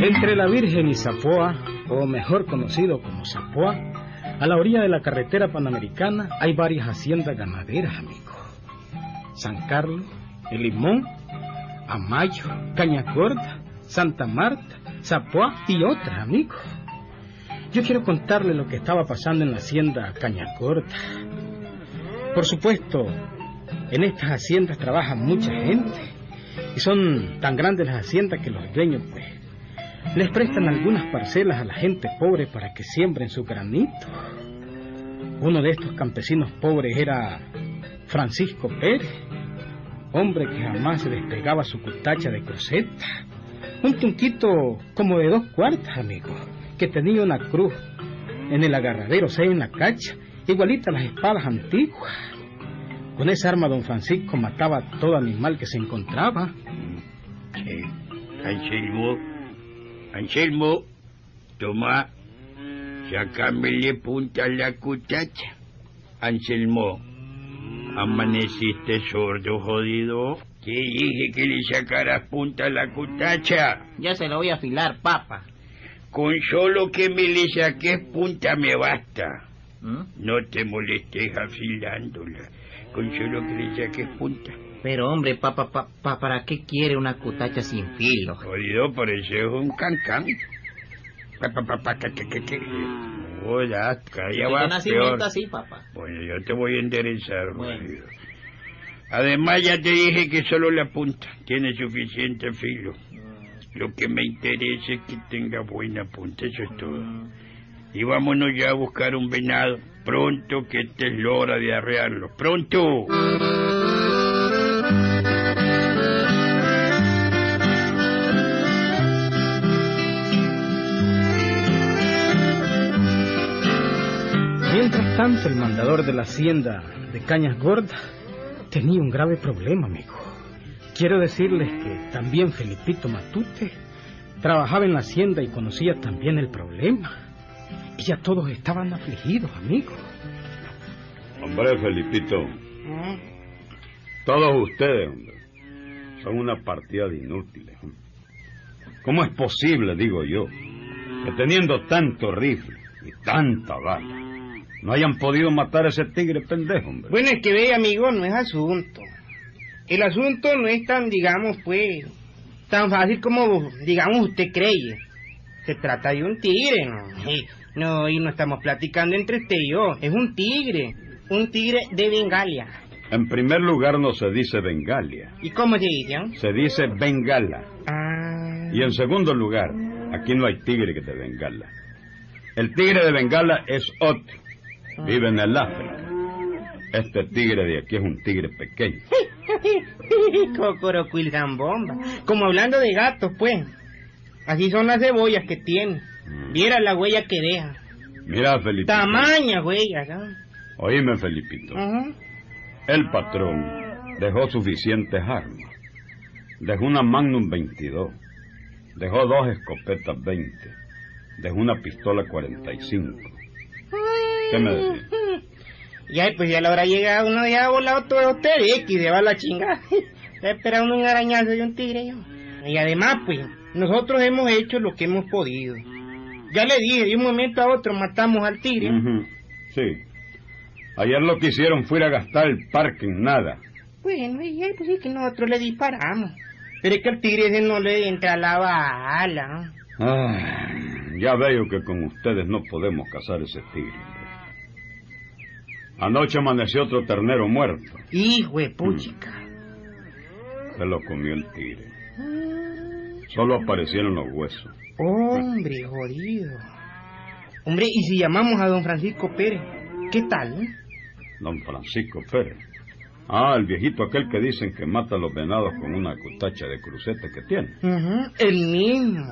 Entre la Virgen y Zapoa, o mejor conocido como Zapoa, a la orilla de la carretera panamericana hay varias haciendas ganaderas, amigo. San Carlos, El Limón, Amayo, Caña Gorda, Santa Marta, Zapoa y otras, amigo. Yo quiero contarle lo que estaba pasando en la hacienda Caña Gorda. Por supuesto, en estas haciendas trabaja mucha gente y son tan grandes las haciendas que los dueños, pues, les prestan algunas parcelas a la gente pobre para que siembren su granito. Uno de estos campesinos pobres era Francisco Pérez, hombre que jamás se despegaba su cutacha de cruceta. Un tunquito como de dos cuartas, amigo, que tenía una cruz en el agarradero, seis en la cacha, igualita a las espadas antiguas. Con esa arma don Francisco mataba a todo animal que se encontraba. Eh, Anselmo, Anselmo, toma, sacámele punta la cutacha. Anselmo, amaneciste sordo, jodido. Te dije que le sacaras punta a la cutacha. Ya se lo voy a afilar, papa. Con solo que me le saques punta me basta. ¿Mm? No te molestes afilándola. Con solo que le saques punta. Pero hombre, papá, papá, ¿para qué quiere una cutacha sin filo? Jodido, por eso es un cancán. Hola, cada día Desde va nacimiento así, papá. Bueno, yo te voy a enderezar, Bueno. Además, ya te dije que solo la punta tiene suficiente filo. Lo que me interesa es que tenga buena punta, eso es todo. Y vámonos ya a buscar un venado. Pronto, que esta es la hora de arrearlo. ¡Pronto! El mandador de la hacienda de Cañas Gordas tenía un grave problema, amigo. Quiero decirles que también Felipito Matute trabajaba en la hacienda y conocía también el problema. Y ya todos estaban afligidos, amigo. Hombre, Felipito, todos ustedes, hombre, son una partida de inútiles. hombre. ¿Cómo es posible, digo yo, que teniendo tanto rifle y tanta bala, no hayan podido matar a ese tigre pendejo, hombre? Bueno, es que ve, amigo, no es asunto. El asunto no es tan, digamos, pues, tan fácil como, digamos, usted cree. Se trata de un tigre, ¿no? Y, no, y no estamos platicando entre usted y yo. Es un tigre. Un tigre de Bengalia. En primer lugar no se dice Bengalia, ¿Y cómo se dice? se dice Bengala. Ah. Y en segundo lugar, aquí no hay tigre que de Bengala. El tigre de Bengala es otro, vive en el África. Este tigre de aquí es un tigre pequeño. Cocorocuil bomba. Como hablando de gatos, pues. Así son las cebollas que tiene. Viera la huella que deja. Mira, Felipito. Tamaña huella, ¿sabes? Oíme, Felipito. El patrón dejó suficientes armas. Dejó una Magnum 22. Dejó dos escopetas 20. Dejó una pistola 45. ¿Qué me decís? Ya, pues ya le habrá llegado uno ya ha volado todo usted X de va la chingada. Está esperando un arañazo de un tigre yo. Y además, pues, nosotros hemos hecho lo que hemos podido. Ya le dije, de un momento a otro matamos al tigre. Sí. Ayer lo que hicieron fue ir a gastar el parque en nada. Bueno, y ya, pues sí que nosotros le disparamos. Pero es que al tigre ese no le entra la bala. Ay, ya veo que con ustedes no podemos cazar ese tigre. Anoche amaneció otro ternero muerto. Hijo de puchica. Se lo comió el tigre. Solo aparecieron los huesos. Hombre, jodido. Hombre, ¿y si llamamos a don Francisco Pérez? ¿Qué tal? eh? Don Francisco Pérez. Ah, el viejito aquel que dicen que mata a los venados con una cutacha de cruceta que tiene. El mismo.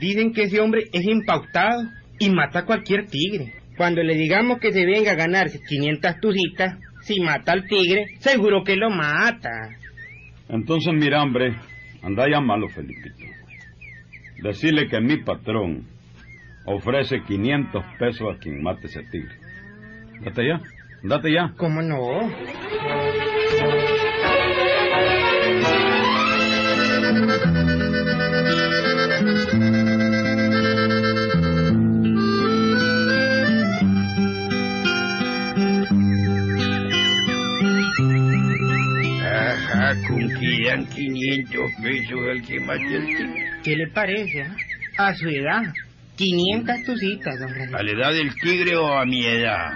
Dicen que ese hombre es impautado y mata a cualquier tigre. Cuando le digamos que se venga a ganarse 500 tucitas, si mata al tigre, seguro que lo mata. Entonces, mira, hombre, Anda a llamarlo, Felipito. Decirle que mi patrón ofrece 500 pesos a quien mate ese tigre. Date ya, date ya. ¿Cómo no? Dan 500 pesos al que tigre. ¿Qué le parece? ah? A su edad, 500 tucitas, don Francisco. ¿A la edad del tigre o a mi edad?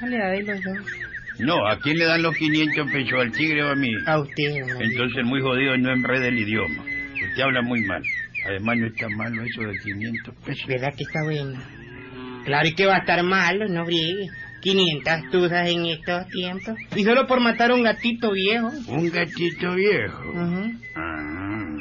A la edad de los dos. No, ¿a quién le dan los 500 pesos? ¿Al tigre o a mí? A usted, don. Entonces muy jodido no enrede el idioma. Usted habla muy mal. Además no está malo eso de 500 pesos. ¿Verdad que está bueno? Claro, y que va a estar malo, no briegue. 500 tuzas en estos tiempos. Y solo por matar a un gatito viejo. Un gatito viejo. Ah.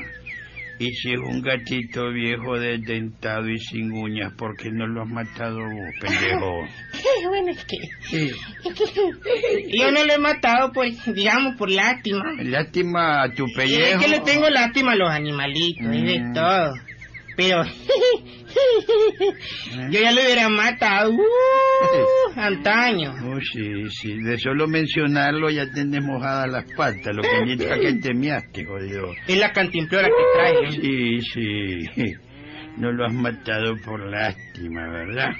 Y si es un gatito viejo desdentado y sin uñas, ¿por qué no lo has matado vos, pendejo? bueno, es que Sí. yo no lo he matado, pues, digamos, por lástima. Lástima a tu pellejo. es que le tengo lástima a los animalitos y de Mm. todo. Pero yo ya lo hubiera matado uh, antaño. Oh, sí, sí. De solo mencionarlo ya tenés mojadas las patas, lo que indica que te miaste, jodido. Es la cantimplora que trae. ¿eh? Sí, sí. No lo has matado por lástima, ¿verdad?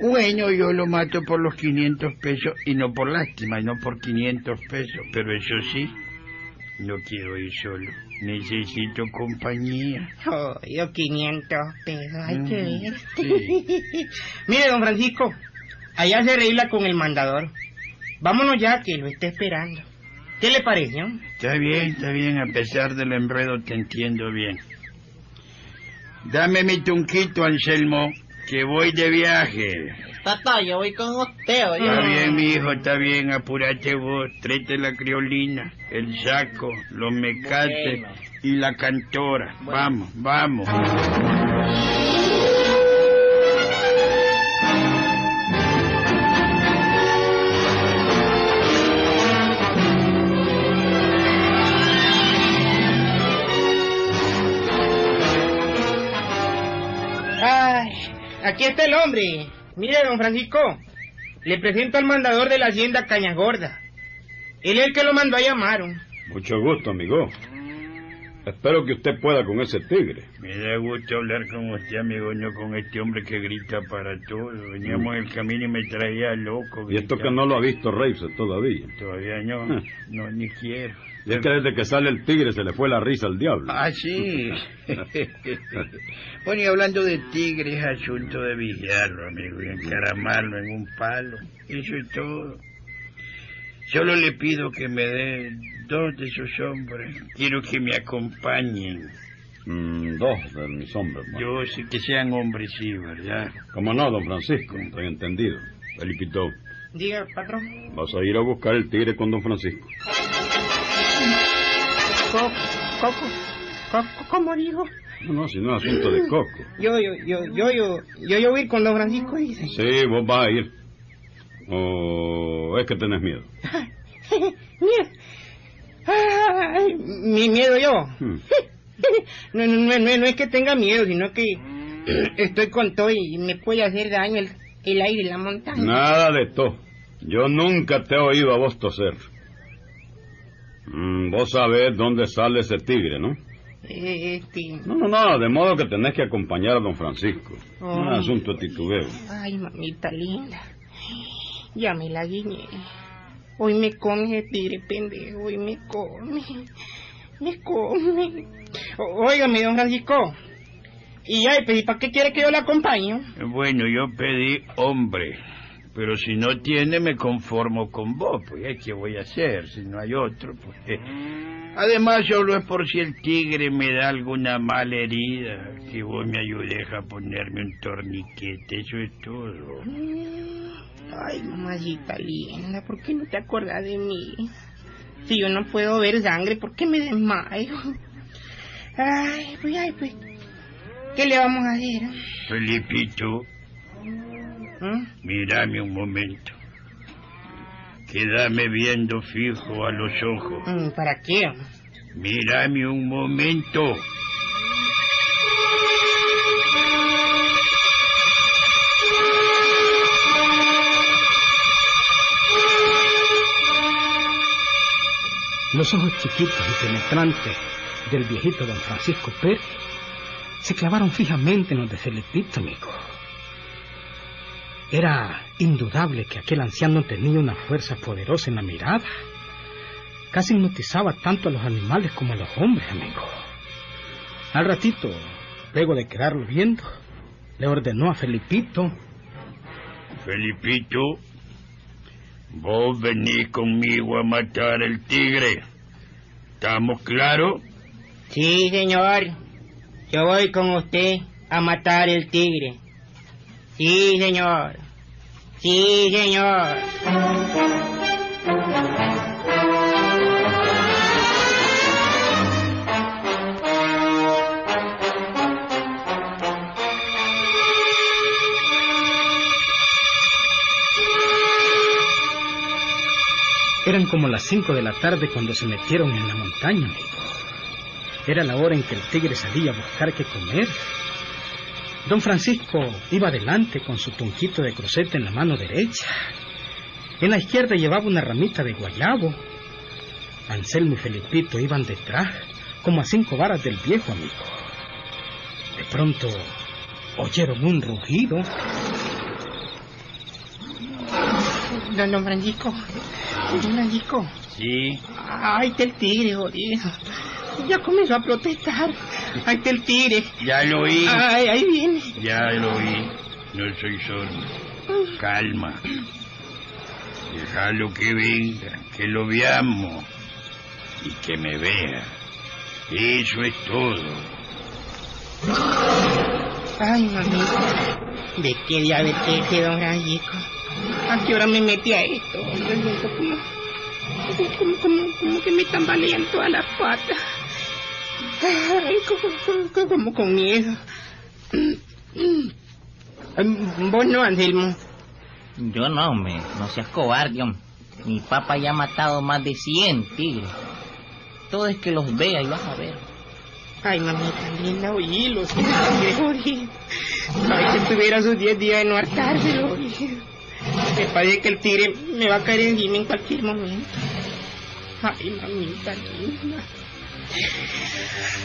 Bueno, yo lo mato por los 500 pesos y no por lástima, y no por 500 pesos. Pero eso sí, no quiero ir solo. Necesito compañía. Oh, yo 500 pesos, hay que Mm, ver. sí. Mire, don Francisco, allá se arregla con el mandador. Vámonos ya, que lo está esperando. ¿Qué le pareció? Está bien, está bien, a pesar del enredo te entiendo bien. Dame mi tunquito, Anselmo, que voy de viaje. Tata, yo voy con usted, oye. Está bien, mi hijo, está bien, apúrate vos, tráete la criolina, el saco, los mecates Bueno. y la cantora. Vamos, vamos. Aquí está el hombre. Mire, don Francisco, le presento al mandador de la hacienda Cañas Gorda. Él es el que lo mandó a llamar. Mucho gusto, amigo. Espero que usted pueda con ese tigre. Me da gusto hablar con usted, amigo, no con este hombre que grita para todo. Veníamos en el camino y me traía loco. Y esto que no lo ha visto Reise todavía. Todavía no, Ah. no, ni quiero. Y es que desde que sale el tigre se le fue la risa al diablo. Ah, sí. bueno, y hablando de tigre, es asunto de vigiarlo, amigo, y encaramarlo en un palo. Eso es todo. Solo le pido que me dé dos de esos hombres. Quiero que me acompañen. Mm, dos de mis hombres. bueno. Yo sé que sean hombres, sí, ¿verdad? Como no, don Francisco, estoy entendido. Felipito, Diga, patrón. vas a ir a buscar el tigre con don Francisco. Coco, Coco, Coco, ¿cómo dijo? No, no, si no es asunto de coco. Yo, yo, yo, yo, yo, yo, yo voy a ir con don Francisco, dice. Sí, vos vas a ir. ¿O es que tenés miedo? Ay, mi miedo yo. Hmm. No, no, no, no, es que tenga miedo, sino que estoy con todo y me puede hacer daño el, el aire en la montaña. Nada de todo. Yo nunca te he oído a vos toser. Mm, vos sabés dónde sale ese tigre, ¿no? Eh, Este... No, no, no, de modo que tenés que acompañar a don Francisco. Oh. No es asunto de titubeo. Ay, mamita linda. Ya me la guiñé. Hoy me come ese tigre pendejo, hoy me come. Me come. Óigame, don Francisco. Y ay, pues, ¿y para qué quiere que yo le acompañe? Bueno, yo pedí hombre, pero si no tiene me conformo con vos, pues ¿qué voy a hacer si no hay otro? Pues, eh. Además, solo es por si el tigre me da alguna mala herida, que vos me ayudes a ponerme un torniquete, eso es todo. Ay, mamacita linda, ¿por qué no te acuerdas de mí? Si yo no puedo ver sangre, ¿por qué me desmayo? Ay, pues, ay, pues. ¿Qué le vamos a hacer? Felipito, ¿Mm? mírame un momento. Quédame viendo fijo a los ojos. Mm, ¿Para qué? Mírame un momento. Los ojos chiquitos y penetrantes del viejito don Francisco Pérez se clavaron fijamente en los de Felipito, amigo. Era indudable que aquel anciano tenía una fuerza poderosa en la mirada. Casi hipnotizaba tanto a los animales como a los hombres, amigo. Al ratito, luego de quedarlo viendo, le ordenó a Felipito. Felipito, vos venís conmigo a matar el tigre. ¿Estamos claros? Sí, señor. Yo voy con usted a matar el tigre. Sí, señor. Sí, señor. Eran como las cinco de la tarde cuando se metieron en la montaña. Era la hora en que el tigre salía a buscar qué comer. Don Francisco iba adelante con su tunquito de cruceta en la mano derecha. En la izquierda llevaba una ramita de guayabo. Anselmo y Felipito iban detrás, como a cinco varas del viejo amigo. De pronto oyeron un rugido. Don, don Francisco. Don Francisco. Sí. Ahí está el tigre, jodido. Ya comenzó a protestar. Ahí está el tigre. Ya lo oí. Ay, ahí viene. Ya lo oí. No soy sordo. Calma. Déjalo que venga, que lo veamos y que me vea. Eso es todo. Ay, mamita. ¿De qué diablo te don Francisco? ¿A qué hora me metí a esto? Como, como, como, como que me tambalean todas las patas. Ay, como, con miedo. Vos no, Anselmo. Yo no, hombre, no seas cobarde. Mi papá ya ha matado más de 100 tigres. Todo es que los vea y vas a ver. Ay, mamita linda, oílo, si tigre, oye. Ay, que tuviera sus 10 días de no hartárselo. Me parece que el tigre me va a caer encima en cualquier momento. Ay, mamita linda.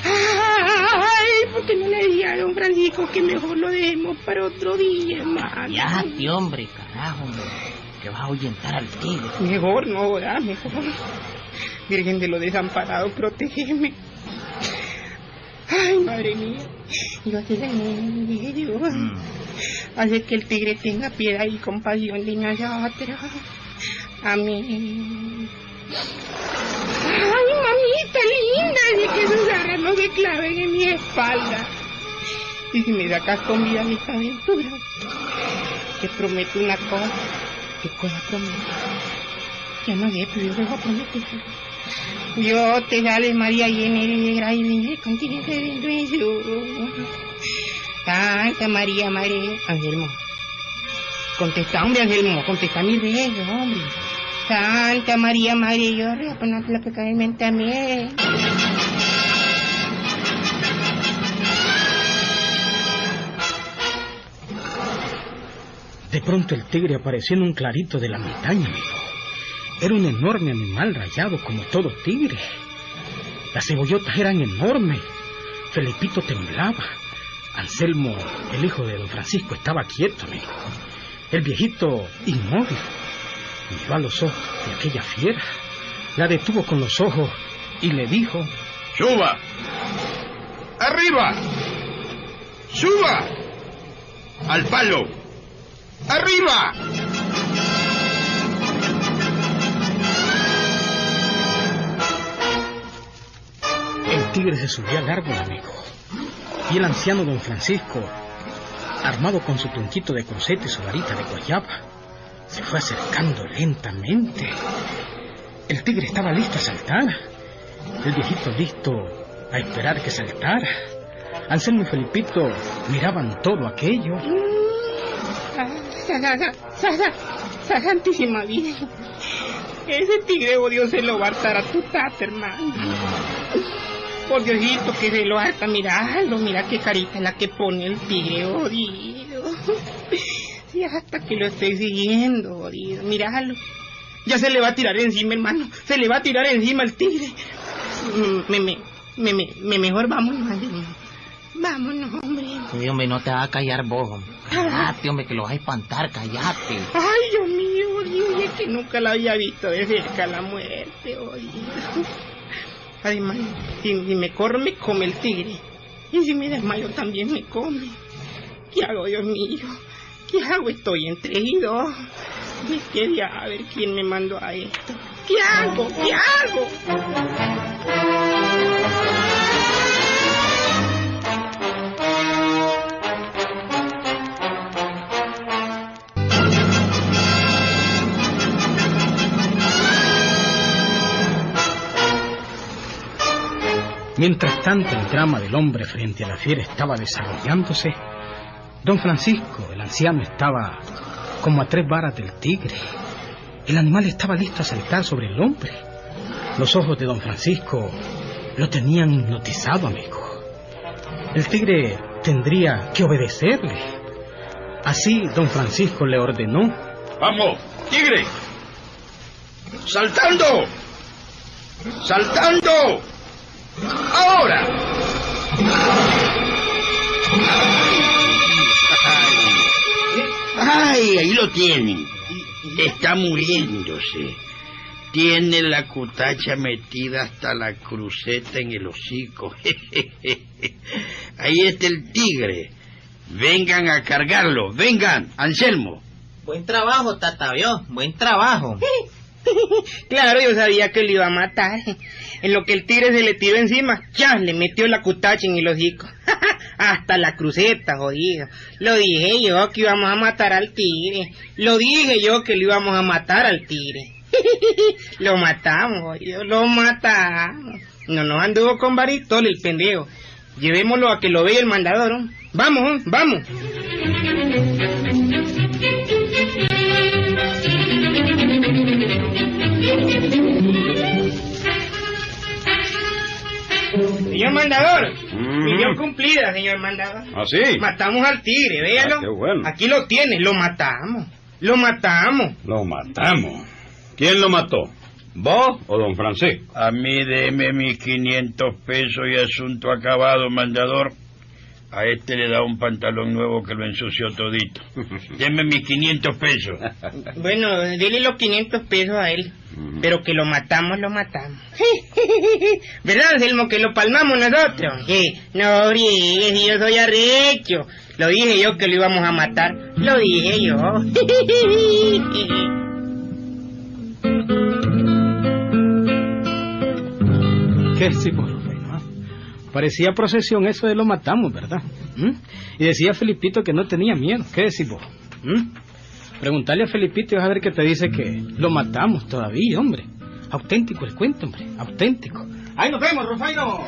Ay, ¿por qué no le dije a don Francisco que mejor lo dejemos para otro día, hermano? Ya, tío, hombre, carajo, hombre. Que vas a ahuyentar al tigre. Mejor no, ¿verdad? Mejor. Virgen de lo desamparado, protégeme. Ay, madre mía. Yo te dije, Dios. Mm. Hace que el tigre tenga piedad y compasión de nosotros. Amén. Ay, mamita linda, de que sus garras no se claven en mi espalda. Y si me sacas con vida mis aventuras, te prometo una cosa. ¿Qué cosa prometo? Ya no sé, pero yo voy a prometer. Yo te sale María llena de gracia y contigo de bendición. Santa María, Madre Anselmo. Contesta, hombre, Anselmo, contesta mi rey, hombre. Santa María, Madre, yo ruego por nosotros los pecadores también. De pronto el tigre apareció en un clarito de la montaña, amigo. Era un enorme animal rayado como todo tigre. Las cebollotas eran enormes. Felipito temblaba. Anselmo, el hijo de don Francisco, estaba quieto, amigo. El viejito inmóvil. Miró a los ojos de aquella fiera. La detuvo con los ojos y le dijo... ¡Suba! ¡Arriba! ¡Suba! ¡Al palo! ¡Arriba! El tigre se subió al árbol, amigo. Y el anciano don Francisco, armado con su tunquito de cruceta y su varita de guayaba, se fue acercando lentamente. El tigre estaba listo a saltar. El viejito listo a esperar que saltara. Anselmo y Felipito miraban todo aquello. Sa- sa- sa- sa- sa- Santísima Virgen. Ese tigre odio se lo va a hartar a tu tata, hermano. Por Diosito, que se lo harta, miralo, mira qué carita la que pone el tigre odio. Y hasta que lo estoy siguiendo, odio, míralo. Ya se le va a tirar encima, hermano. Se le va a tirar encima el tigre. Mm, Me, me, me, me, me mejor vámonos, hermano. Vámonos, hombre. Sí, hombre, no te vas a callar vos, hombre. Cállate, hombre, que lo vas a espantar, cállate. Ay, Dios mío, Dios, es que nunca la había visto de cerca la muerte, oye. Además, si, si me corro, me come el tigre. Y si me desmayo, también me come. ¿Qué hago, Dios mío? ¿Qué hago? Estoy entre dos. ¿De qué día? A ver quién me mandó a esto. ¿Qué hago? ¿Qué hago? Mientras tanto, el drama del hombre frente a la fiera estaba desarrollándose. Don Francisco, el anciano, estaba como a tres varas del tigre. El animal estaba listo a saltar sobre el hombre. Los ojos de don Francisco lo tenían hipnotizado, amigo. El tigre tendría que obedecerle. Así, don Francisco le ordenó. Vamos, tigre. Saltando. Saltando. Ahora. Ay, ahí lo tienen. Está muriéndose. Tiene la cutacha metida hasta la cruceta en el hocico. Ahí está el tigre. Vengan a cargarlo. Vengan, Anselmo. Buen trabajo, tata, ¿vio? Buen trabajo. Claro, yo sabía que lo iba a matar. En lo que el tigre se le tiró encima, ya le metió la cutacha en el hocico. Hasta la cruceta, jodido. Lo dije yo que íbamos a matar al tigre. Lo dije yo que lo íbamos a matar al tigre. lo matamos, jodido. Lo matamos. No nos anduvo con baritol el pendejo. Llevémoslo a que lo vea el mandador. ¿no? Vamos, vamos. Señor mandador, Mm. misión cumplida, señor mandador. ¿Ah, sí? Matamos al tigre, véalo. Ah, qué bueno. Aquí lo tiene, lo matamos. Lo matamos. Lo matamos. ¿Quién lo mató? ¿Vos o don Francisco? A mí deme mis 500 pesos y asunto acabado, mandador. A este le da un pantalón nuevo que lo ensució todito. Deme mis 500 pesos. Bueno, dile los 500 pesos a él. Pero que lo matamos, lo matamos. ¿Verdad, Anselmo, que lo palmamos nosotros? Sí. No, si yo soy arrecho. Lo dije yo que lo íbamos a matar. Lo dije yo. ¿Qué ah? Parecía procesión eso de lo matamos, ¿verdad? ¿Mm? Y decía Felipito que no tenía miedo. ¿Qué decís vos? ¿Mm? Preguntarle a Felipito y vas a ver que te dice que lo matamos todavía, hombre. Auténtico el cuento, hombre. Auténtico. Ahí nos vemos, Rufaino.